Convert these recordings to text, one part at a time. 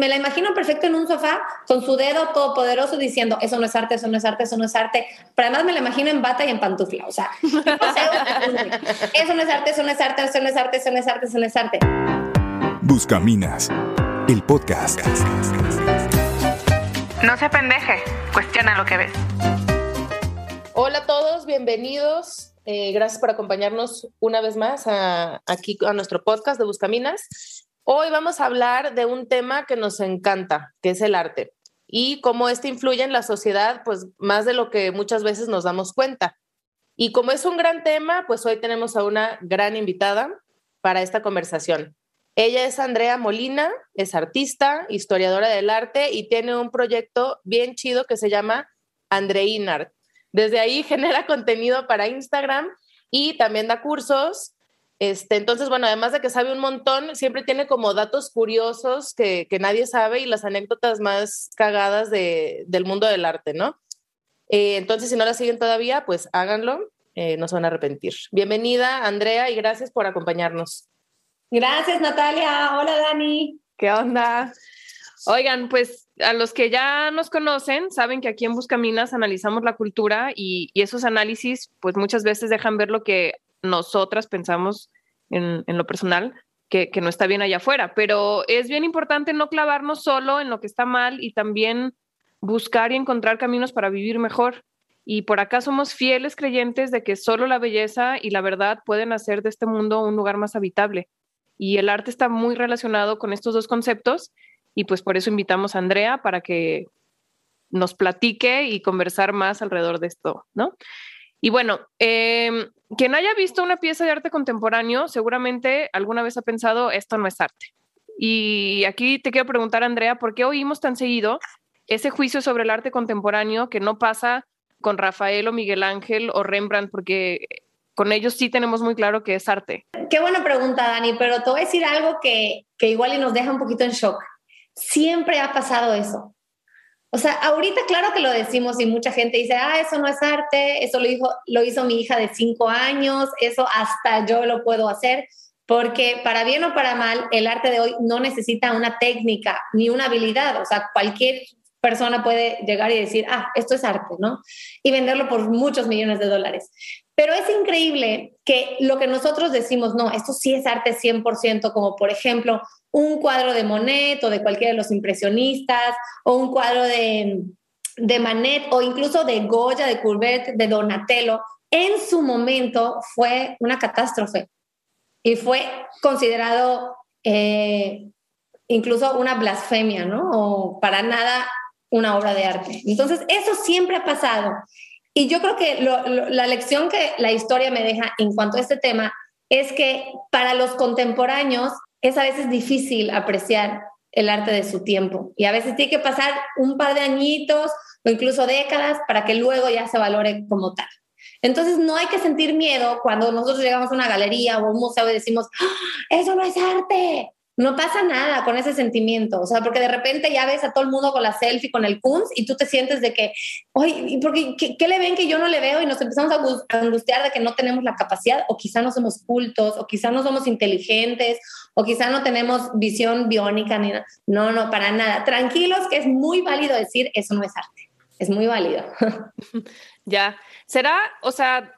me la imagino perfecto en un sofá con su dedo todopoderoso diciendo, eso no es arte, eso no es arte, eso no es arte. Pero además me la imagino en bata y en pantufla. O sea, eso no es arte, eso no es arte, eso no es arte, eso no es arte, eso no es arte. Buscaminas, el podcast. No se pendeje, cuestiona lo que ves. Hola a todos, bienvenidos. Eh, gracias por acompañarnos una vez más aquí a nuestro podcast de Buscaminas. Hoy vamos a hablar de un tema que nos encanta, que es el arte y cómo este influye en la sociedad, pues más de lo que muchas veces nos damos cuenta. Y como es un gran tema, pues hoy tenemos a una gran invitada para esta conversación. Ella es Andrea Molina, es artista, historiadora del arte y tiene un proyecto bien chido que se llama Andreinart. Desde ahí genera contenido para Instagram y también da cursos este, entonces, bueno, además de que sabe un montón, siempre tiene como datos curiosos que, nadie sabe y las anécdotas más cagadas del mundo del arte, ¿no? Eh, entonces, si no la siguen todavía, pues háganlo, eh, no se van a arrepentir. Bienvenida, Andrea, y gracias por acompañarnos. Gracias, Natalia. Hola, Dani. ¿Qué onda? Oigan, pues a los que ya nos conocen, saben que aquí en Buscaminas analizamos la cultura y, y esos análisis, pues muchas veces dejan ver lo que nosotras pensamos en, lo personal que, no está bien allá afuera, pero es bien importante no clavarnos solo en lo que está mal y también buscar y encontrar caminos para vivir mejor. Y por acá somos fieles creyentes de que solo la belleza y la verdad pueden hacer de este mundo un lugar más habitable. Y el arte está muy relacionado con estos dos conceptos y pues por eso invitamos a Andrea para que nos platique y conversar más alrededor de esto, ¿no? Y bueno, eh, quien haya visto una pieza de arte contemporáneo, seguramente alguna vez ha pensado, esto no es arte. Y aquí te quiero preguntar, Andrea, ¿por qué oímos tan seguido ese juicio sobre el arte contemporáneo que no pasa con Rafael o Miguel Ángel o Rembrandt? Porque con ellos sí tenemos muy claro que es arte. Qué buena pregunta, Dani, pero te voy a decir algo que, que igual y nos deja un poquito en shock. Siempre ha pasado eso. O sea, ahorita claro que lo decimos y mucha gente dice, ah, eso no es arte, eso lo hizo, lo hizo mi hija de cinco años, eso hasta yo lo puedo hacer, porque para bien o para mal, el arte de hoy no necesita una técnica ni una habilidad, o sea, cualquier persona puede llegar y decir, ah, esto es arte, ¿no? Y venderlo por muchos millones de dólares. Pero es increíble que lo que nosotros decimos, no, esto sí es arte 100%, como por ejemplo un cuadro de Monet o de cualquiera de los impresionistas, o un cuadro de, de Manet, o incluso de Goya, de Courbet, de Donatello, en su momento fue una catástrofe y fue considerado eh, incluso una blasfemia, ¿no? O para nada una obra de arte. Entonces, eso siempre ha pasado. Y yo creo que la lección que la historia me deja en cuanto a este tema es que para los contemporáneos es a veces difícil apreciar el arte de su tiempo y a veces tiene que pasar un par de añitos o incluso décadas para que luego ya se valore como tal. Entonces no hay que sentir miedo cuando nosotros llegamos a una galería o un museo y decimos, ¡Ah, eso no es arte, no pasa nada con ese sentimiento, o sea, porque de repente ya ves a todo el mundo con la selfie, con el Kunz, y tú te sientes de que, oye, porque ¿qué, le ven que yo no le veo? Y nos empezamos a angustiar de que no tenemos la capacidad, o quizá no somos cultos, o quizá no somos inteligentes, o quizá no tenemos visión biónica, ni nada. No, no, para nada. Tranquilos, que es muy válido decir, eso no es arte. Es muy válido. ya. ¿Será, o sea,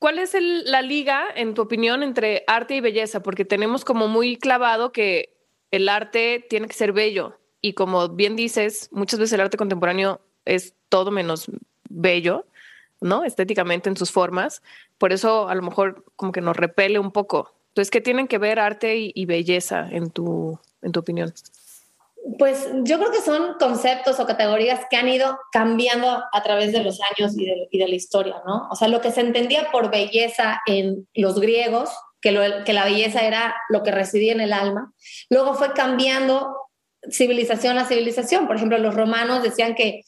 ¿Cuál es la liga, en tu opinión, entre arte y belleza? Porque tenemos como muy clavado que el arte tiene que ser bello y como bien dices, muchas veces el arte contemporáneo es todo menos bello, ¿no? Estéticamente en sus formas. Por eso a lo mejor como que nos repele un poco. Entonces, ¿qué tienen que ver arte y, y belleza en tu, en tu opinión? Pues yo creo que son conceptos o categorías que han ido cambiando a través de los años y de, la historia, ¿no? O sea, lo que se entendía por belleza en los griegos, que, que la belleza era lo que residía en el alma, luego fue cambiando civilización a civilización. Por ejemplo, los romanos decían que,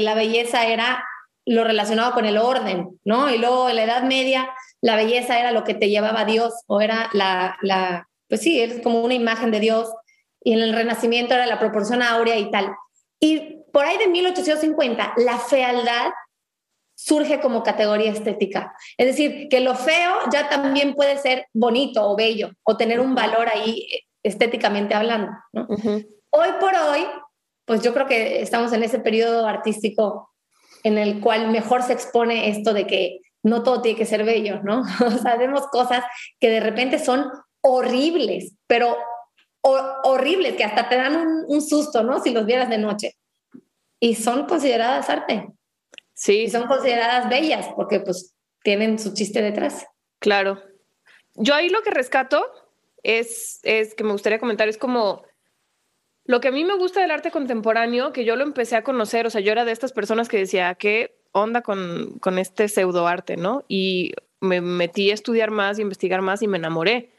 la belleza era lo relacionado con el orden, ¿no? Y luego en la Edad Media la belleza era lo que te llevaba a Dios o era la pues sí, es como una imagen de Dios y en el Renacimiento era la proporción áurea y tal. Y por ahí de 1850, la fealdad surge como categoría estética. Es decir, que lo feo ya también puede ser bonito o bello o tener un valor ahí eh, estéticamente hablando. hoy por hoy, pues yo creo que estamos en ese periodo artístico en el cual mejor se expone esto de que no todo tiene que ser bello, ¿no? O sea, vemos cosas que de repente son horribles, pero horribles, que hasta te dan un, un, susto, ¿no? Si los vieras de noche. Y son consideradas arte. Sí. Y son consideradas bellas, porque pues tienen su chiste detrás. Claro. Yo ahí lo que rescato es, es que me gustaría comentar, es como lo que a mí me gusta del arte contemporáneo, que yo lo empecé a conocer, o sea, yo era de estas personas que decía, ¿qué onda con, con este pseudoarte, no? Y me metí a estudiar más y investigar más y me enamoré.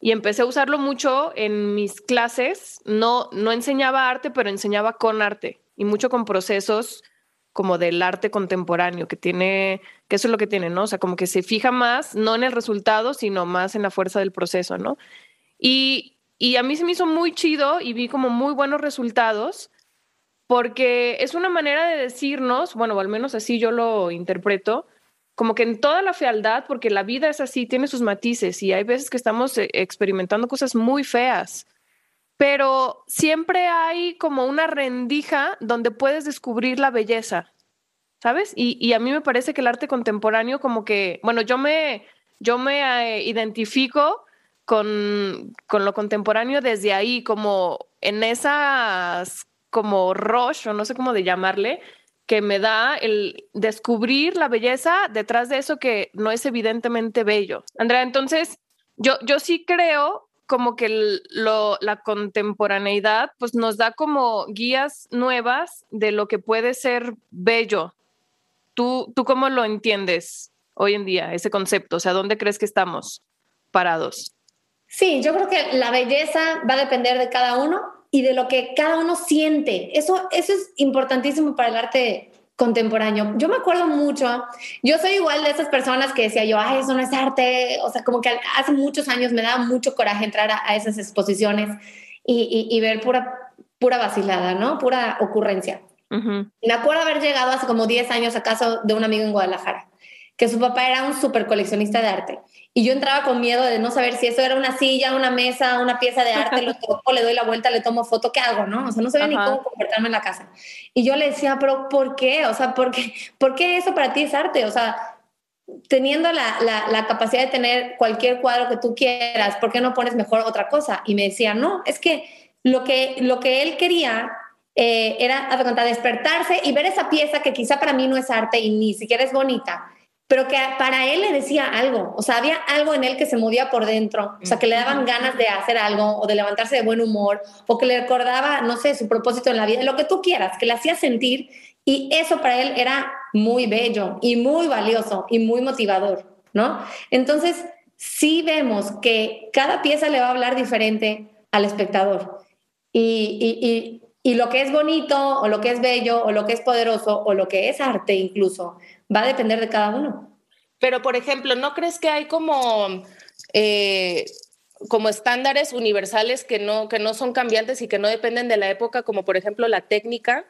Y empecé a usarlo mucho en mis clases. No, no enseñaba arte, pero enseñaba con arte y mucho con procesos como del arte contemporáneo, que tiene, que eso es lo que tiene, ¿no? O sea, como que se fija más, no en el resultado, sino más en la fuerza del proceso, ¿no? Y, y a mí se me hizo muy chido y vi como muy buenos resultados, porque es una manera de decirnos, bueno, o al menos así yo lo interpreto, como que en toda la fealdad, porque la vida es así, tiene sus matices y hay veces que estamos eh, experimentando cosas muy feas pero siempre hay como una rendija donde puedes descubrir la belleza, ¿sabes? Y, a mí me parece que el arte contemporáneo como que, bueno, yo me, yo me eh, identifico con, con, lo contemporáneo desde ahí, como en esas, como rush, o no sé cómo de llamarle, que me da el descubrir la belleza detrás de eso que no es evidentemente bello. Andrea, entonces, yo, yo sí creo como que la contemporaneidad pues nos da como guías nuevas de lo que puede ser bello. ¿Tú, ¿Tú cómo lo entiendes hoy en día, ese concepto? O sea, ¿dónde crees que estamos parados? Sí, yo creo que la belleza va a depender de cada uno y de lo que cada uno siente. Eso, eso es importantísimo para el arte contemporáneo. Yo me acuerdo mucho, yo soy igual de esas personas que decía yo, ay, eso no es arte, o sea, como que hace muchos años me daba mucho coraje entrar a, esas exposiciones y, ver pura, pura vacilada, ¿no? Pura ocurrencia. Me acuerdo haber llegado hace como 10 años a casa de un amigo en Guadalajara, que su papá era un súper coleccionista de arte. Y yo entraba con miedo de no saber si eso era una silla, una mesa, una pieza de arte, lo toco, le doy la vuelta, le tomo foto, ¿qué hago? ¿no? O sea, no sabía ni cómo comportarme en la casa. Y yo le decía, pero ¿por qué? O sea, ¿por qué, ¿por qué eso para ti es arte? O sea, teniendo la, la, capacidad de tener cualquier cuadro que tú quieras, ¿por qué no pones mejor otra cosa? Y me decía, no, es que lo que, lo que él quería eh, era, a despertarse y ver esa pieza que quizá para mí no es arte y ni siquiera es bonita, pero que para él le decía algo, o sea, había algo en él que se movía por dentro, o sea, que le daban ganas de hacer algo o de levantarse de buen humor o que le recordaba, no sé, su propósito en la vida, lo que tú quieras, que le hacía sentir y eso para él era muy bello y muy valioso y muy motivador, ¿no? Entonces, sí vemos que cada pieza le va a hablar diferente al espectador y, y, y lo que es bonito o lo que es bello o lo que es poderoso o lo que es arte incluso va a depender de cada uno. Pero, por ejemplo, ¿no crees que hay como, eh, como estándares universales que no, que no son cambiantes y que no dependen de la época, como por ejemplo la técnica?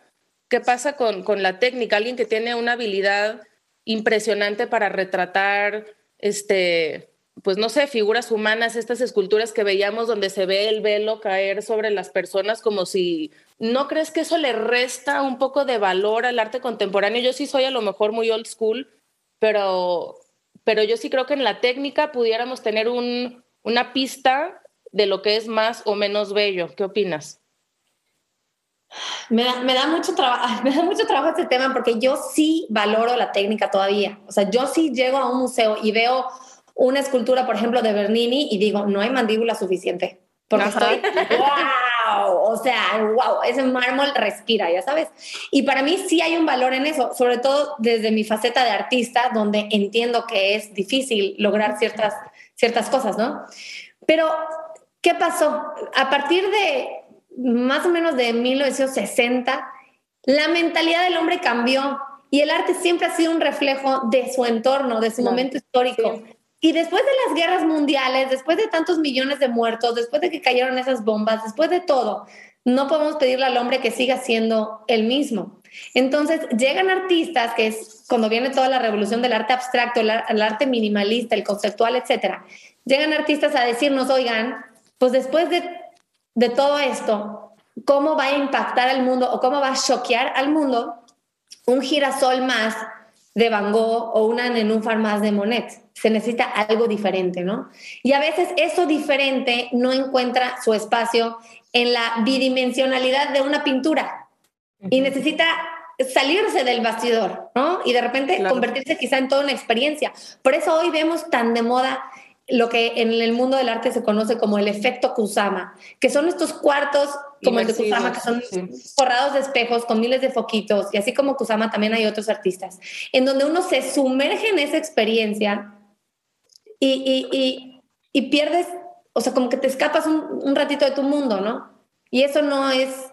¿Qué pasa con, con la técnica? Alguien que tiene una habilidad impresionante para retratar, este, pues no sé, figuras humanas, estas esculturas que veíamos donde se ve el velo caer sobre las personas como si ¿No crees que eso le resta un poco de valor al arte contemporáneo? Yo sí soy a lo mejor muy old school, pero, pero yo sí creo que en la técnica pudiéramos tener un, una pista de lo que es más o menos bello. ¿Qué opinas? Me da, mucho trabajo, me da mucho trabajo este tema porque yo sí valoro la técnica todavía. O sea, yo sí llego a un museo y veo una escultura, por ejemplo, de Bernini y digo, no hay mandíbula suficiente. Porque estoy, wow, o sea, wow, ese mármol respira, ya sabes. Y para mí sí hay un valor en eso, sobre todo desde mi faceta de artista, donde entiendo que es difícil lograr ciertas, ciertas cosas, ¿no? Pero, ¿qué pasó? A partir de más o menos de 1960, la mentalidad del hombre cambió y el arte siempre ha sido un reflejo de su entorno, de su momento histórico. Y después de las guerras mundiales, después de tantos millones de muertos, después de que cayeron esas bombas, después de todo, no podemos pedirle al hombre que siga siendo el mismo. Entonces llegan artistas, que es cuando viene toda la revolución del arte abstracto, el, arte minimalista, el conceptual, etcétera. Llegan artistas a decirnos, oigan, pues después de, de todo esto, cómo va a impactar al mundo o cómo va a choquear al mundo un girasol más de Van Gogh o una nenúfar más de Monet. Se necesita algo diferente, ¿no? Y a veces eso diferente no encuentra su espacio en la bidimensionalidad de una pintura y necesita salirse del bastidor, ¿no? Y de repente convertirse quizá en toda una experiencia. Por eso hoy vemos tan de moda lo que en el mundo del arte se conoce como el efecto Kusama, que son estos cuartos como el de Kusama, que son forrados de espejos con miles de foquitos, y así como Kusama también hay otros artistas, en donde uno se sumerge en esa experiencia y, y, y, pierdes, o sea, como que te escapas un, un ratito de tu mundo, ¿no? Y eso no es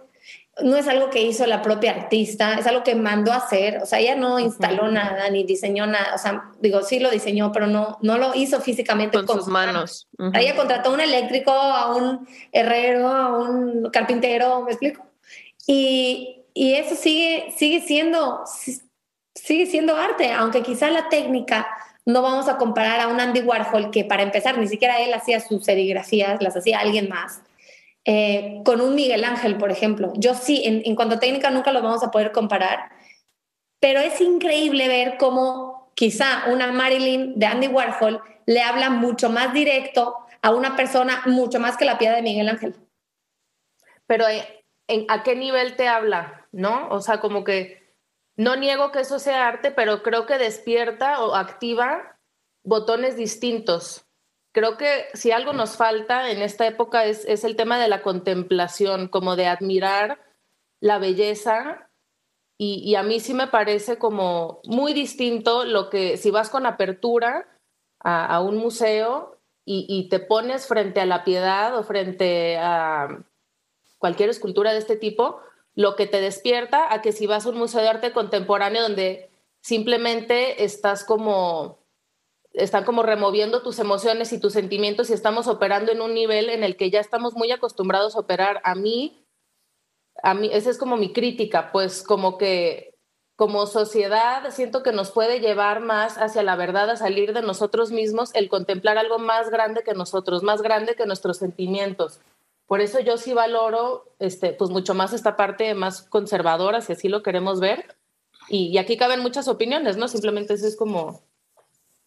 no es algo que hizo la propia artista, es algo que mandó a hacer, o sea, ella no instaló nada ni diseñó nada, o sea, digo, sí lo diseñó, pero no, no lo hizo físicamente con, sus manos. Ella contrató a un eléctrico, a un herrero, a un carpintero, ¿me explico? Y, y eso sigue, sigue, siendo, sigue siendo arte, aunque quizá la técnica no vamos a comparar a un Andy Warhol que para empezar ni siquiera él hacía sus serigrafías, las hacía alguien más eh, con un Miguel Ángel, por ejemplo. Yo sí, en, cuanto a técnica nunca lo vamos a poder comparar, pero es increíble ver cómo quizá una Marilyn de Andy Warhol le habla mucho más directo a una persona mucho más que la piedra de Miguel Ángel. Pero eh, ¿en, ¿a qué nivel te habla? ¿No? O sea, como que no niego que eso sea arte, pero creo que despierta o activa botones distintos creo que si algo nos falta en esta época es, el tema de la contemplación, como de admirar la belleza. Y, a mí sí me parece como muy distinto lo que si vas con apertura a, un museo y, te pones frente a la piedad o frente a cualquier escultura de este tipo, lo que te despierta a que si vas a un museo de arte contemporáneo donde simplemente estás como están como removiendo tus emociones y tus sentimientos y estamos operando en un nivel en el que ya estamos muy acostumbrados a operar. A mí, a mí, esa es como mi crítica, pues como que como sociedad siento que nos puede llevar más hacia la verdad, a salir de nosotros mismos, el contemplar algo más grande que nosotros, más grande que nuestros sentimientos. Por eso yo sí valoro, este, pues mucho más esta parte más conservadora, si así lo queremos ver. Y, y aquí caben muchas opiniones, ¿no? Simplemente eso es como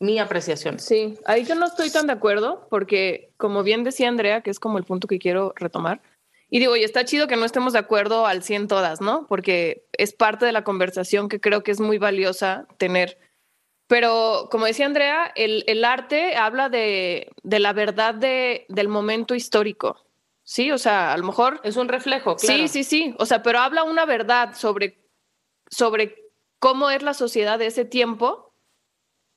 mi apreciación. Sí, ahí yo no estoy tan de acuerdo porque, como bien decía Andrea, que es como el punto que quiero retomar, y digo, y está chido que no estemos de acuerdo al 100 todas, ¿no? Porque es parte de la conversación que creo que es muy valiosa tener. Pero como decía Andrea, el, el arte habla de, de la verdad de, del momento histórico. Sí, o sea, a lo mejor... Es un reflejo, claro. Sí, sí, sí. O sea, pero habla una verdad sobre, sobre cómo es la sociedad de ese tiempo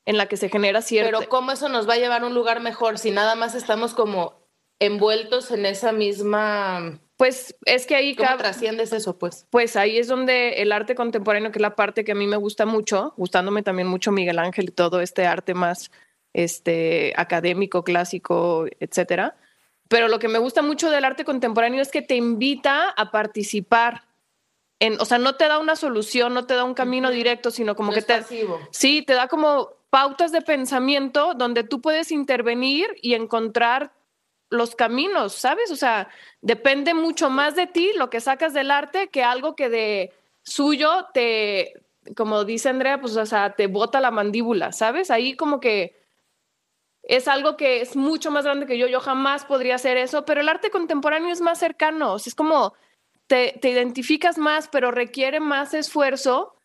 en la que se genera cierto. Pero ¿cómo eso nos va a llevar a un lugar mejor si nada más estamos como envueltos en esa misma... Pues es que ahí... ¿Cómo trasciendes eso, pues? Pues ahí es donde el arte contemporáneo, que es la parte que a mí me gusta mucho, gustándome también mucho Miguel Ángel y todo este arte más este, académico, clásico, etcétera. Pero lo que me gusta mucho del arte contemporáneo es que te invita a participar en, o sea, no te da una solución, no te da un camino directo, sino como que te, sí, te da como pautas de pensamiento donde tú puedes intervenir y encontrar los caminos, ¿sabes? O sea, depende mucho más de ti lo que sacas del arte que algo que de suyo te, como dice Andrea, pues, o sea, te bota la mandíbula, ¿sabes? Ahí como que es algo que es mucho más grande que yo, yo jamás podría hacer eso, pero el arte contemporáneo es más cercano, es como te, te identificas más, pero requiere más esfuerzo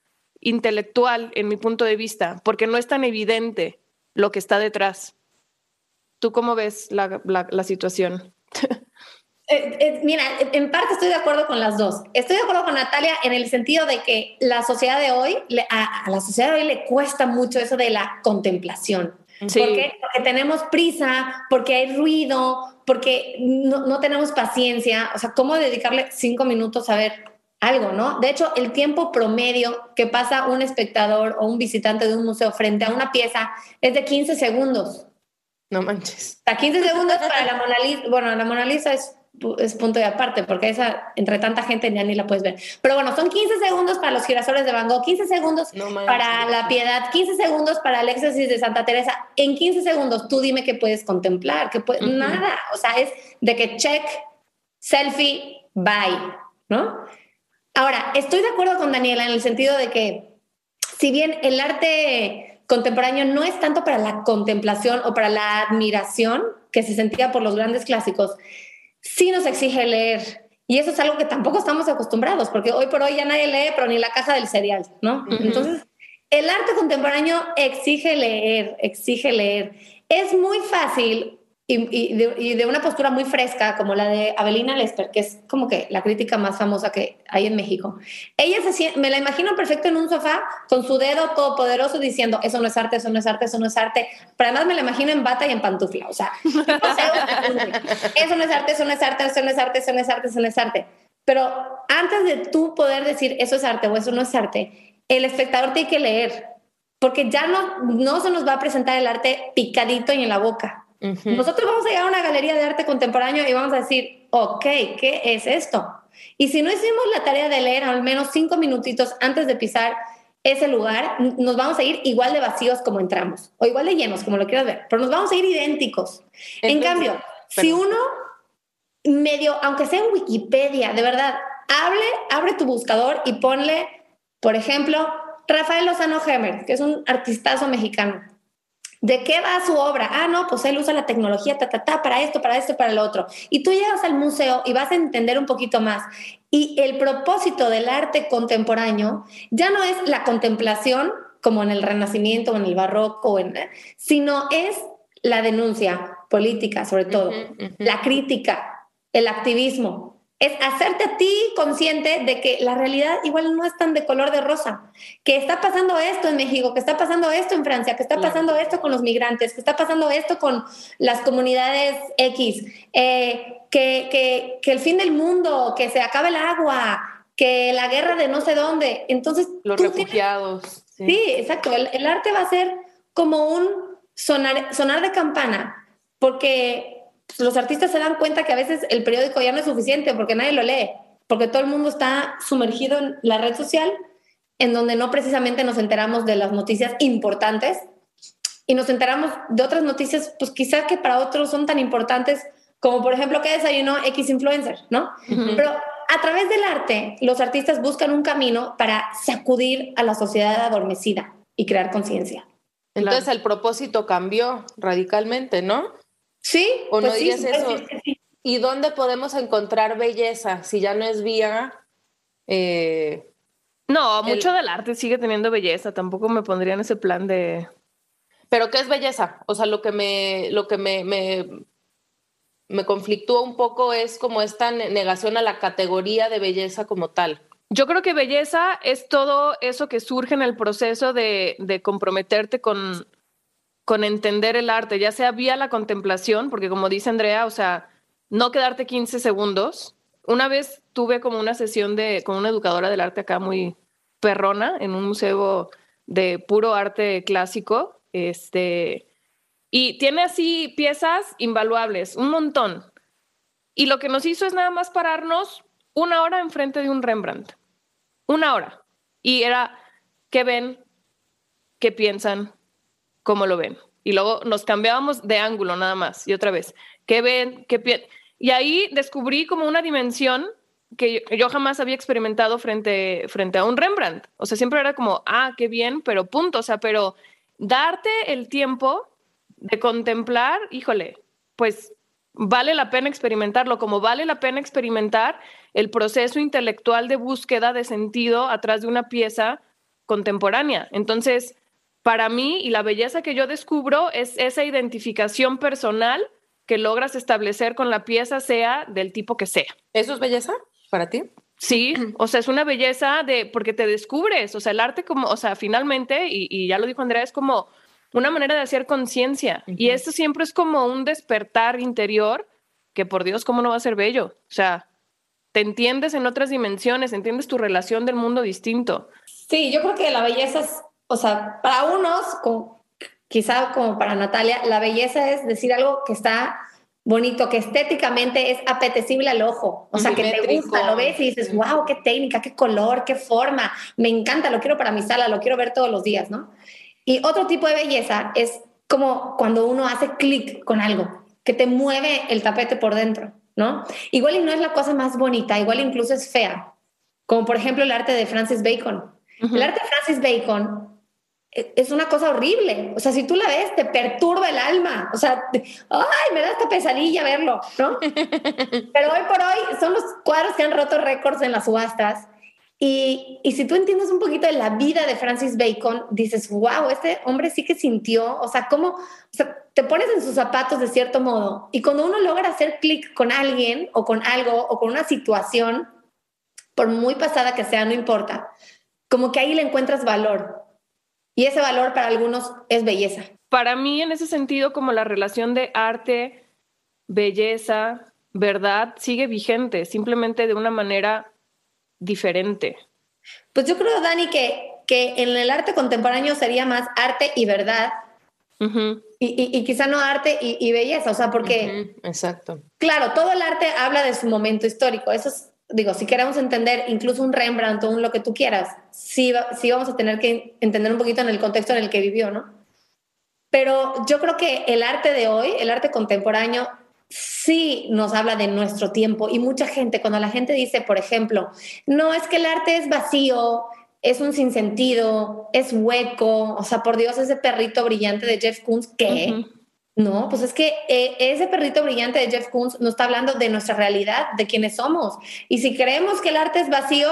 intelectual en mi punto de vista, porque no es tan evidente lo que está detrás. ¿Tú cómo ves la, la, situación? Eh, eh, mira, en parte estoy de acuerdo con las dos. Estoy de acuerdo con Natalia en el sentido de que la sociedad de hoy, a, la sociedad de hoy le cuesta mucho eso de la contemplación. Sí. Porque tenemos prisa, porque hay ruido, porque no, no, tenemos paciencia. O sea, ¿cómo dedicarle cinco minutos a ver algo, ¿no? De hecho, el tiempo promedio que pasa un espectador o un visitante de un museo frente a una pieza es de 15 segundos. No manches. A 15 segundos para la Mona Lisa. Bueno, la Mona Lisa es, es punto de aparte, porque esa, entre tanta gente ya ni la puedes ver. Pero bueno, son 15 segundos para los girasoles de Van Gogh, 15 segundos para la piedad, 15 segundos para el éxtasis de Santa Teresa. En 15 segundos, tú dime qué puedes contemplar, que puedes, nada. O sea, es de que check, selfie, bye ¿no? Ahora, estoy de acuerdo con Daniela en el sentido de que si bien el arte contemporáneo no es tanto para la contemplación o para la admiración que se sentía por los grandes clásicos, sí nos exige leer. Y eso es algo que tampoco estamos acostumbrados, porque hoy por hoy ya nadie lee, pero ni la caja del cereal, ¿no? Entonces, el arte contemporáneo exige leer, exige leer. Es muy fácil y, de, una postura muy fresca, como la de Avelina Lesper, que es como que la crítica más famosa que hay en México. Ella se, me la imagino perfecto en un sofá con su dedo todopoderoso diciendo, eso no es arte, eso no es arte, eso no es arte. Pero además me la imagino en bata y en pantufla, o sea, eso no es arte, eso no es arte, eso no es arte, eso no es arte, eso no es arte. Pero antes de tú poder decir eso es arte o eso no es arte, el espectador tiene que leer, porque ya no, no se nos va a presentar el arte picadito y en la boca nosotros vamos a llegar a una galería de arte contemporáneo y vamos a decir, ok, ¿qué es esto? Y si no hicimos la tarea de leer al menos cinco minutitos antes de pisar ese lugar, nos vamos a ir igual de vacíos como entramos, o igual de llenos, como lo quieras ver, pero nos vamos a ir idénticos. en cambio, si uno medio, aunque sea en Wikipedia, de verdad, hable, abre tu buscador y ponle, por ejemplo, Rafael Lozano Hemer, que es un artistazo mexicano. ¿De qué va su obra? Ah, no, pues él usa la tecnología ta, ta, ta, para esto, para esto, para lo otro. Y tú llegas al museo y vas a entender un poquito más. Y el propósito del arte contemporáneo ya no es la contemplación como en el Renacimiento o en el Barroco, sino es la denuncia política, sobre todo, la crítica, el activismo, es hacerte a ti consciente de que la realidad igual no es tan de color de rosa, que está pasando esto en México, que está pasando esto en Francia, que está pasando esto con los migrantes, que está pasando esto con las comunidades X, eh, que, el fin del mundo, que se acabe el agua, que la guerra de no sé dónde. Entonces, los refugiados. sí. exacto. El, arte va a ser como un sonar, sonar de campana, porque los artistas se dan cuenta que a veces el periódico ya no es suficiente porque nadie lo lee, porque todo el mundo está sumergido en la red social, en donde no precisamente nos enteramos de las noticias importantes y nos enteramos de otras noticias, pues quizás que para otros son tan importantes como por ejemplo que desayunó X influencer, ¿no? Pero a través del arte, los artistas buscan un camino para sacudir a la sociedad adormecida y crear conciencia. Entonces el propósito cambió radicalmente, ¿no? Sí, o no pues digas eso. ¿Y dónde podemos encontrar belleza si ya no es vía? Eh, no, mucho del arte sigue teniendo belleza. Tampoco me pondría en ese plan de. Pero ¿qué es belleza? O sea, lo que me, lo que me, me, me conflictúa un poco es como esta negación a la categoría de belleza como tal. Yo creo que belleza es todo eso que surge en el proceso de, de comprometerte con, con entender el arte, ya sea vía la contemplación, porque como dice Andrea, o sea, no quedarte 15 segundos. Una vez tuve como una sesión de, con una educadora del arte acá muy perrona en un museo de puro arte clásico, este, y tiene así piezas invaluables, un montón. Y lo que nos hizo es nada más pararnos una hora enfrente de un Rembrandt. Una hora. Y era, ¿qué ven? ¿Qué piensan? Cómo lo ven. Y luego nos cambiábamos de ángulo nada más. Y otra vez, ¿qué ven? ¿Qué Y ahí descubrí como una dimensión que yo, jamás había experimentado frente, frente a un Rembrandt. O sea, siempre era como, ah, qué bien, pero punto. O sea, pero darte el tiempo de contemplar, híjole, pues vale la pena experimentarlo, como vale la pena experimentar el proceso intelectual de búsqueda de sentido atrás de una pieza contemporánea. Entonces, para mí y la belleza que yo descubro es esa identificación personal que logras establecer con la pieza, sea del tipo que sea. ¿Eso es belleza para ti? Sí, o sea, es una belleza de porque te descubres, o sea, el arte como, o sea, finalmente, y, ya lo dijo Andrea, es como una manera de hacer conciencia. Y esto siempre es como un despertar interior que por Dios, ¿cómo no va a ser bello? O sea, te entiendes en otras dimensiones, entiendes tu relación del mundo distinto. Sí, yo creo que la belleza es o sea, para unos, quizá como para Natalia, la belleza es decir algo que está bonito, que estéticamente es apetecible al ojo, o sea, que te gusta, lo ves y dices, wow, qué técnica, qué color, qué forma, me encanta, lo quiero para mi sala, lo quiero ver todos los días, ¿no? Y otro tipo de belleza es como cuando uno hace clic con algo, que te mueve el tapete por dentro, ¿no? Igual y no es la cosa más bonita, igual incluso es fea, como por ejemplo el arte de Francis Bacon. El arte de Francis Bacon es una cosa horrible. O sea, si tú la ves, te perturba el alma. O sea, ay, me da esta pesadilla verlo, ¿no? Pero hoy por hoy son los cuadros que han roto récords en las subastas. Y, y, si tú entiendes un poquito de la vida de Francis Bacon, dices, wow, este hombre sí que sintió, o sea, cómo, o sea, te pones en sus zapatos de cierto modo. Y cuando uno logra hacer clic con alguien o con algo o con una situación, por muy pasada que sea, no importa, como que ahí le encuentras valor. Y ese valor para algunos es belleza. Para mí, en ese sentido, como la relación de arte, belleza, verdad, sigue vigente, simplemente de una manera diferente. Pues yo creo, Dani, que, que en el arte contemporáneo sería más arte y verdad. y, quizá no arte y, belleza, o sea, porque... Exacto. Claro, todo el arte habla de su momento histórico, eso es digo, si queremos entender incluso un Rembrandt o un lo que tú quieras, sí, sí vamos a tener que entender un poquito en el contexto en el que vivió, ¿no? Pero yo creo que el arte de hoy, el arte contemporáneo, sí nos habla de nuestro tiempo y mucha gente, cuando la gente dice, por ejemplo, no es que el arte es vacío, es un sinsentido, es hueco, o sea, por Dios, ese perrito brillante de Jeff Koons, ¿qué? No, pues es que eh, ese perrito brillante de Jeff Koons nos está hablando de nuestra realidad, de quiénes somos. Y si creemos que el arte es vacío,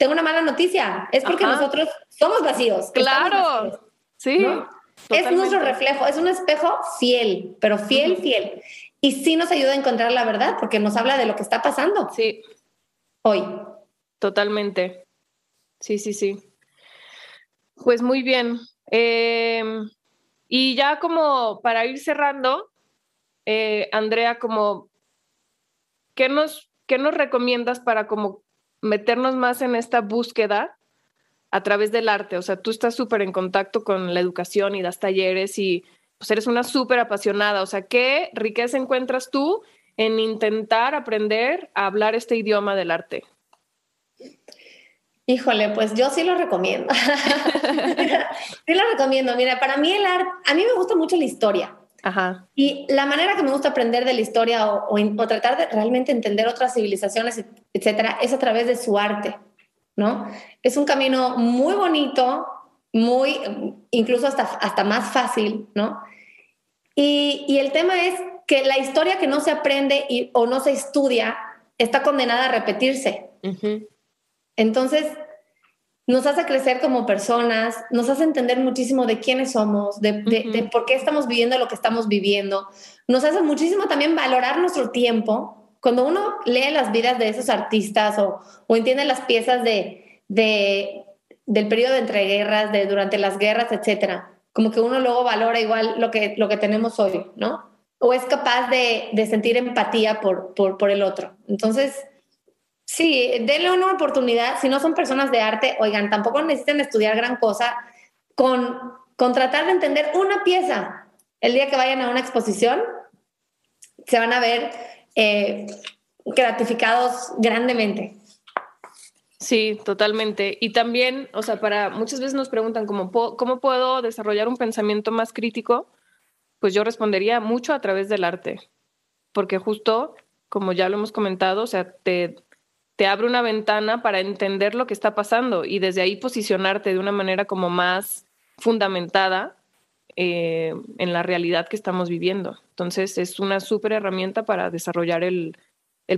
tengo una mala noticia. Es porque nosotros somos vacíos. Claro. Sí. Es nuestro reflejo, es un espejo fiel, pero fiel, fiel. Y sí nos ayuda a encontrar la verdad porque nos habla de lo que está pasando. Sí. Hoy. Totalmente. Sí, sí, sí. Pues muy bien. Eh, y ya como para ir cerrando, eh, Andrea, como, ¿qué nos, ¿qué nos recomiendas para como meternos más en esta búsqueda a través del arte? O sea, tú estás súper en contacto con la educación y das talleres y pues eres una súper apasionada. O sea, ¿qué riqueza encuentras tú en intentar aprender a hablar este idioma del arte? Híjole, pues yo sí lo recomiendo. sí lo recomiendo. Mira, para mí el arte, a mí me gusta mucho la historia. Ajá. Y la manera que me gusta aprender de la historia o, o, tratar de realmente entender otras civilizaciones, etcétera, es a través de su arte, ¿no? Es un camino muy bonito, muy, incluso hasta, hasta más fácil, ¿no? Y, y el tema es que la historia que no se aprende y, o no se estudia está condenada a repetirse. Uh entonces, nos hace crecer como personas, nos hace entender muchísimo de quiénes somos, de, por qué estamos viviendo lo que estamos viviendo. Nos hace muchísimo también valorar nuestro tiempo. Cuando uno lee las vidas de esos artistas o, entiende las piezas de, del periodo de entreguerras, de durante las guerras, etcétera, como que uno luego valora igual lo que, lo que tenemos hoy, ¿no? O es capaz de, sentir empatía por, por, por el otro. Entonces, Sí, denle una oportunidad. Si no son personas de arte, oigan, tampoco necesitan estudiar gran cosa con, con tratar de entender una pieza. El día que vayan a una exposición, se van a ver eh, gratificados grandemente. Sí, totalmente. Y también, o sea, para muchas veces nos preguntan cómo, cómo puedo desarrollar un pensamiento más crítico, pues yo respondería mucho a través del arte, porque justo, como ya lo hemos comentado, o sea, te, te abre una ventana para entender lo que está pasando y desde ahí posicionarte de una manera como más fundamentada eh, en la realidad que estamos viviendo. Entonces es una súper herramienta para desarrollar el,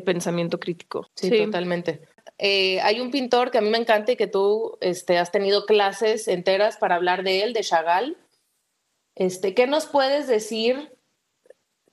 pensamiento crítico. Sí, totalmente. Eh, hay un pintor que a mí me encanta y que tú este, has tenido clases enteras para hablar de él, de Chagall. Este, ¿Qué nos puedes decir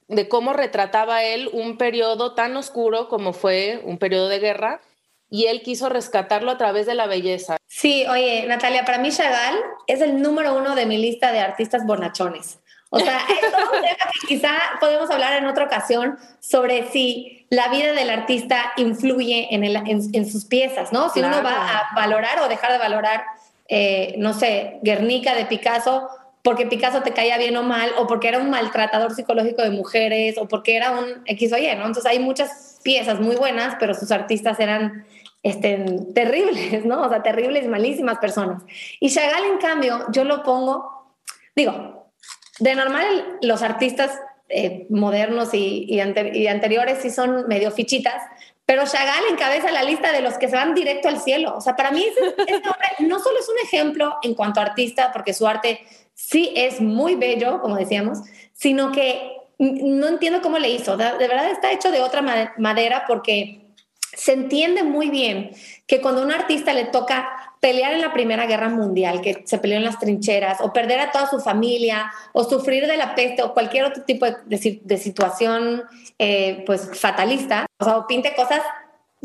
de cómo retrataba él un periodo tan oscuro como fue un periodo de guerra y él quiso rescatarlo a través de la belleza. Sí, oye, Natalia, para mí Chagall es el número uno de mi lista de artistas bonachones. O sea, es un tema que quizá podemos hablar en otra ocasión sobre si la vida del artista influye en, en, sus piezas, ¿no? Si uno va a valorar o dejar de valorar, eh, no sé, Guernica de Picasso porque Picasso te caía bien o mal, o porque era un maltratador psicológico de mujeres, o porque era un X o Y, ¿no? Entonces hay muchas piezas muy buenas, pero sus artistas eran este, terribles, ¿no? O sea, terribles, malísimas personas. Y Chagall, en cambio, yo lo pongo, digo, de normal los artistas eh, modernos y, y, y, anteriores sí son medio fichitas, pero Chagall encabeza la lista de los que se van directo al cielo. O sea, para mí ese, ese hombre no solo es un ejemplo en cuanto a artista, porque su arte sí es muy bello, como decíamos, sino que no entiendo cómo le hizo. De, verdad está hecho de otra madera porque se entiende muy bien que cuando a un artista le toca pelear en la Primera Guerra Mundial, que se peleó en las trincheras, o perder a toda su familia, o sufrir de la peste, o cualquier otro tipo de, situación eh, pues fatalista, o sea, o pinte cosas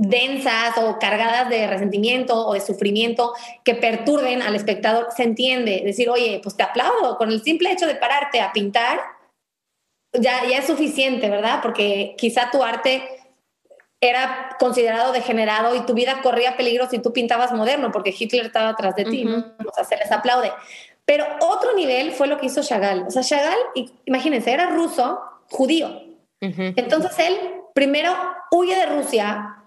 densas o cargadas de resentimiento o de sufrimiento que perturben al espectador, se entiende. Decir, oye, pues te aplaudo, con el simple hecho de pararte a pintar, ya, ya es suficiente, ¿verdad? Porque quizá tu arte era considerado degenerado y tu vida corría peligro si tú pintabas moderno, porque Hitler estaba atrás de ti, ¿no? O sea, se les aplaude. Pero otro nivel fue lo que hizo Chagall. O sea, Chagall, imagínense, era ruso, judío. Entonces él primero huye de Rusia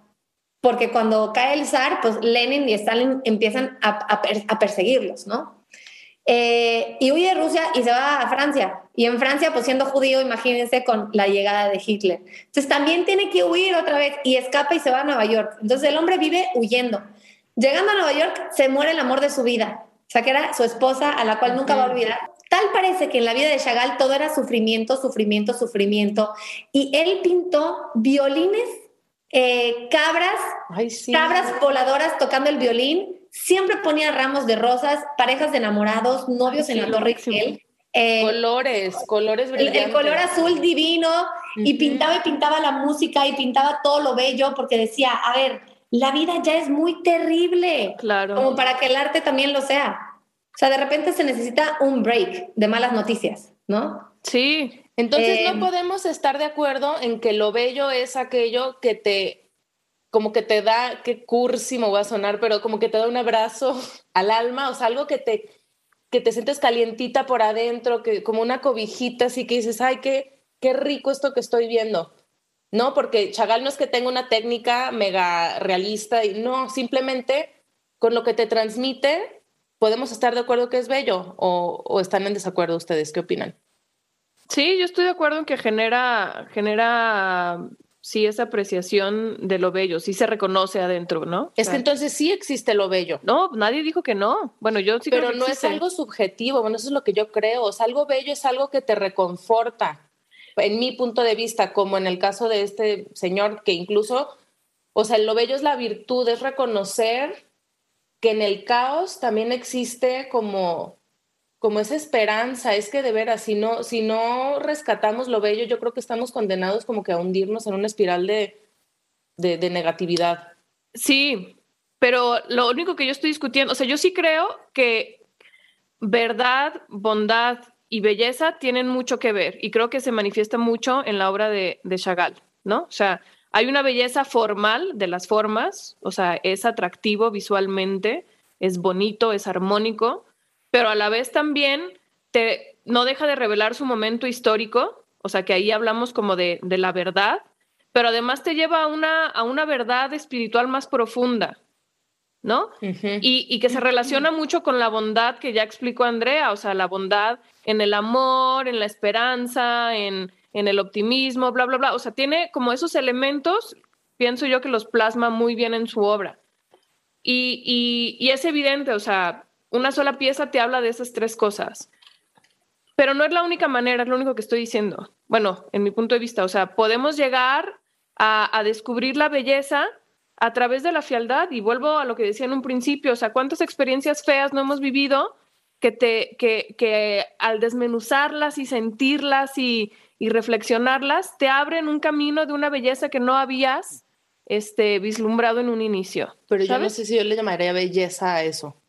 porque cuando cae el zar, pues Lenin y Stalin empiezan a, a perseguirlos, ¿no? Eh, y huye de Rusia y se va a Francia. Y en Francia, pues siendo judío, imagínense con la llegada de Hitler. Entonces también tiene que huir otra vez y escapa y se va a Nueva York. Entonces el hombre vive huyendo. Llegando a Nueva York, se muere el amor de su vida. O sea, que era su esposa a la cual nunca va a olvidar. Tal parece que en la vida de Chagall todo era sufrimiento, sufrimiento, sufrimiento. Y él pintó violines, eh, cabras, cabras voladoras tocando el violín, siempre ponía ramos de rosas, parejas de enamorados, novios en la Torre Eiffel. Eh, colores, colores brillantes. El, color azul divino y pintaba y pintaba la música y pintaba todo lo bello porque decía, a ver, la vida ya es muy terrible. Claro. Como para que el arte también lo sea. O sea, de repente se necesita un break de malas noticias, ¿no? Sí. Entonces no em, podemos estar de acuerdo en que lo bello es aquello que te como que te da, qué cursimo va a sonar, pero como que te da un abrazo al alma, o sea, algo que te, que te sientes calientita por adentro, que como una cobijita, así que dices, ay, qué, qué rico esto que estoy viendo. No, porque Chagall no es que tenga una técnica mega realista, y no, simplemente con lo que te transmite, podemos estar de acuerdo que es bello, o, o están en desacuerdo ustedes, ¿qué opinan? Sí, yo estoy de acuerdo en que genera, genera sí esa apreciación de lo bello, sí se reconoce adentro, ¿no? Es que entonces sí existe lo bello. No, nadie dijo que no. Bueno, yo sí Pero creo que no es algo subjetivo, bueno, eso es lo que yo creo. O sea, algo bello es algo que te reconforta. En mi punto de vista, como en el caso de este señor, que incluso, o sea, lo bello es la virtud, es reconocer que en el caos también existe como como esa esperanza, es que de veras, si no, si no rescatamos lo bello, yo creo que estamos condenados como que a hundirnos en una espiral de, de, negatividad. Sí, pero lo único que yo estoy discutiendo, o sea, yo sí creo que verdad, bondad y belleza tienen mucho que ver y creo que se manifiesta mucho en la obra de, de Chagall, ¿no? O sea, hay una belleza formal de las formas, o sea, es atractivo visualmente, es bonito, es armónico, pero a la vez también te, no deja de revelar su momento histórico, o sea que ahí hablamos como de, de la verdad, pero además te lleva a una, a una verdad espiritual más profunda, ¿no? y, y, que se relaciona mucho con la bondad que ya explicó Andrea, o sea, la bondad en el amor, en la esperanza, en, en el optimismo, bla, bla, bla. O sea, tiene como esos elementos, pienso yo que los plasma muy bien en su obra. Y, y, y es evidente, o sea, una sola pieza te habla de esas tres cosas. Pero no es la única manera, es lo único que estoy diciendo. Bueno, en mi punto de vista, o sea, podemos llegar a, descubrir la belleza a través de la fialdad y vuelvo a lo que decía en un principio, o sea, cuántas experiencias feas no hemos vivido que, te, que, que al desmenuzarlas y sentirlas y, y, reflexionarlas, te abren un camino de una belleza que no habías este, vislumbrado en un inicio. Pero yo no sé si yo le llamaría belleza a eso.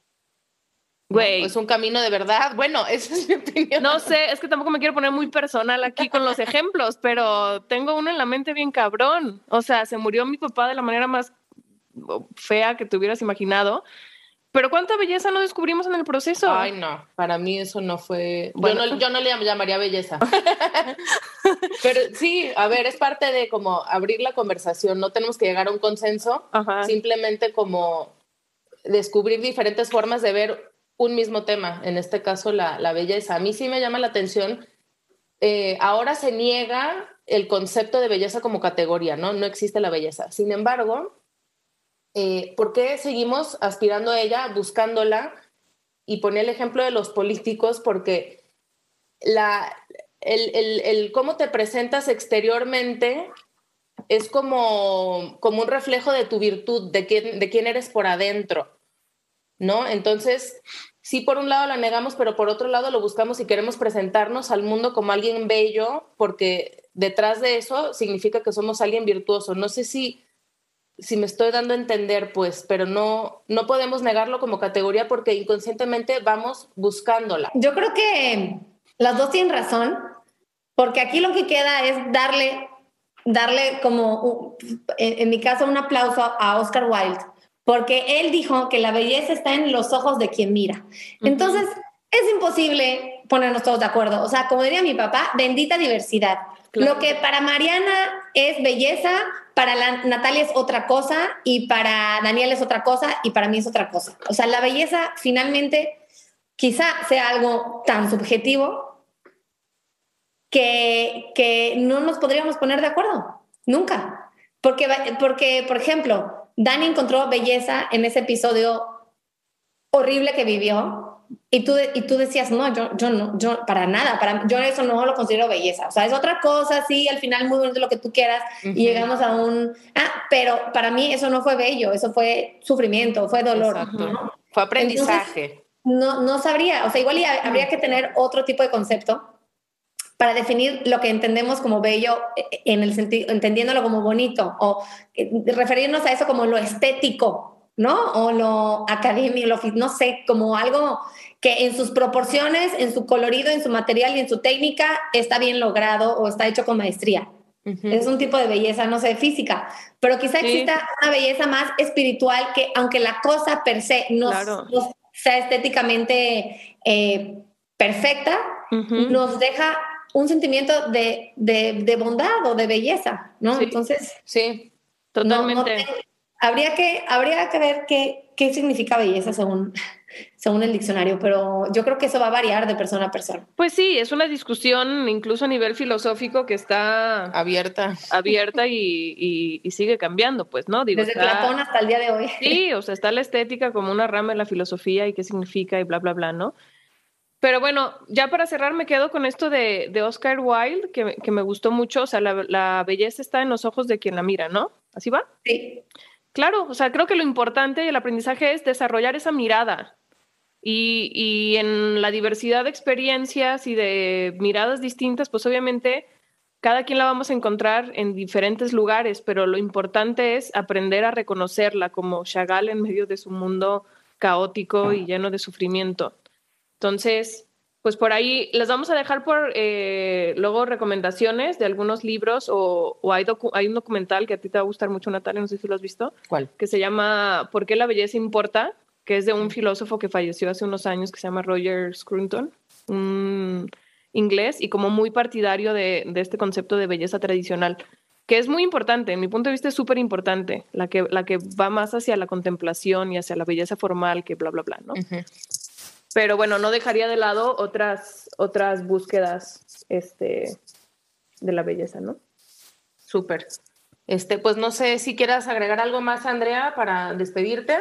Güey. Es un camino de verdad. Bueno, esa es mi opinión. No sé, es que tampoco me quiero poner muy personal aquí con los ejemplos, pero tengo uno en la mente bien cabrón. O sea, se murió mi papá de la manera más fea que te hubieras imaginado. Pero cuánta belleza no descubrimos en el proceso. Ay, no, para mí eso no fue. Bueno. Yo, no, yo no le llamaría belleza. Pero sí, a ver, es parte de como abrir la conversación. No tenemos que llegar a un consenso. Simplemente como descubrir diferentes formas de ver un mismo tema, en este caso la, belleza. A mí sí me llama la atención eh, ahora se niega el concepto de belleza como categoría, ¿no? No existe la belleza. Sin embargo, eh, ¿por qué seguimos aspirando a ella, buscándola? Y pone el ejemplo de los políticos porque la, el, cómo te presentas exteriormente es como, como un reflejo de tu virtud, de quién, de quién eres por adentro, ¿no? Entonces, sí, por un lado la negamos, pero por otro lado lo buscamos y queremos presentarnos al mundo como alguien bello, porque detrás de eso significa que somos alguien virtuoso. No sé si, si me estoy dando a entender, pues, pero no, no podemos negarlo como categoría porque inconscientemente vamos buscándola. Yo creo que las dos tienen razón, porque aquí lo que queda es darle, darle como, en, mi caso, un aplauso a Oscar Wilde, porque él dijo que la belleza está en los ojos de quien mira. Entonces, es imposible ponernos todos de acuerdo. O sea, como diría mi papá, bendita diversidad. Lo que para Mariana es belleza, para la, Natalia es otra cosa y para Daniel es otra cosa y para mí es otra cosa. O sea, la belleza finalmente quizá sea algo tan subjetivo que, que no nos podríamos poner de acuerdo, nunca. Porque, porque, por ejemplo, Dani encontró belleza en ese episodio horrible que vivió y tú, y tú decías, no, yo, yo no, yo para nada, para, yo eso no lo considero belleza. O sea, es otra cosa, sí, al final muy bonito lo que tú quieras y llegamos a un, ah, pero para mí eso no fue bello, eso fue sufrimiento, fue dolor. Fue aprendizaje. no, no sabría, o sea, igual habría que tener otro tipo de concepto para definir lo que entendemos como bello eh, en el sentido, entendiéndolo como bonito o eh, referirnos a eso como lo estético, ¿no? O lo académico, lo, no sé, como algo que en sus proporciones, en su colorido, en su material y en su técnica está bien logrado o está hecho con maestría. Es un tipo de belleza, no sé, física, pero quizá exista una belleza más espiritual que aunque la cosa per se no, sea estéticamente eh, perfecta, nos deja un sentimiento de, de, bondad o de belleza, ¿no? Entonces, sí, totalmente habría que, habría que ver qué, qué significa belleza según, según el diccionario, pero yo creo que eso va a variar de persona a persona. Pues sí, es una discusión incluso a nivel filosófico que está abierta, abierta y, y, sigue cambiando, pues, ¿no? Desde Platón hasta el día de hoy. Sí, o sea, está la estética como una rama de la filosofía y qué significa y bla, bla, bla, ¿no? Pero bueno, ya para cerrar me quedo con esto de, de Oscar Wilde, que, que, me gustó mucho, o sea, la, la belleza está en los ojos de quien la mira, ¿no? ¿Así va? Sí. Claro, o sea, creo que lo importante y el aprendizaje es desarrollar esa mirada. Y, en la diversidad de experiencias y de miradas distintas, pues obviamente cada quien la vamos a encontrar en diferentes lugares, pero lo importante es aprender a reconocerla como Chagall en medio de su mundo caótico y lleno de sufrimiento. Entonces, pues por ahí les vamos a dejar por eh, luego recomendaciones de algunos libros o, hay, hay, un documental que a ti te va a gustar mucho, Natalia, no sé si lo has visto. ¿Cuál? Que se llama ¿Por qué la belleza importa? que es de un filósofo que falleció hace unos años que se llama Roger Scruton, un inglés y como muy partidario de, de este concepto de belleza tradicional que es muy importante, en mi punto de vista es súper importante, la que, la que va más hacia la contemplación y hacia la belleza formal que bla, bla, bla, ¿no? Pero bueno, no dejaría de lado otras, otras búsquedas este, de la belleza, ¿no? Súper. Este, pues no sé si quieras agregar algo más, Andrea, para despedirte.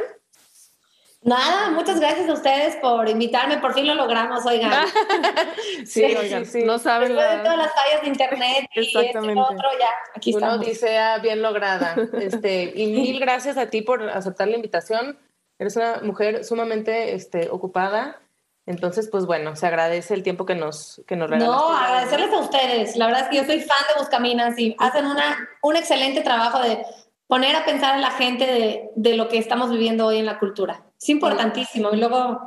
Nada, muchas gracias a ustedes por invitarme. Por fin lo logramos, oigan. sí, oigan, sí, no saben Después de todas las fallas de internet y este otro, ya, aquí Una estamos. odisea bien lograda. Este, y mil gracias a ti por aceptar la invitación. Eres una mujer sumamente este, ocupada. Entonces, pues bueno, se agradece el tiempo que nos, que nos. No, agradecerles a ustedes. La verdad es que yo soy fan de Buscaminas y hacen una, un excelente trabajo de poner a pensar a la gente de, de lo que estamos viviendo hoy en la cultura. Es importantísimo. Y luego,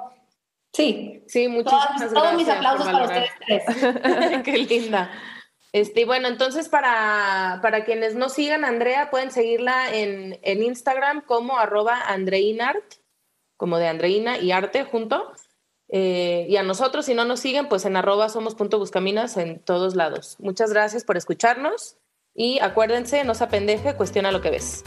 sí. Sí, muchísimas gracias. Todos mis aplausos para ustedes tres. Qué linda. Este, bueno, entonces para, para quienes no sigan a Andrea, pueden seguirla en, en Instagram como arroba andreinart como de Andreina y Arte junto. Eh, y a nosotros, si no nos siguen, pues en arroba somos punto buscaminas en todos lados. Muchas gracias por escucharnos y acuérdense, no se apendeje, cuestiona lo que ves.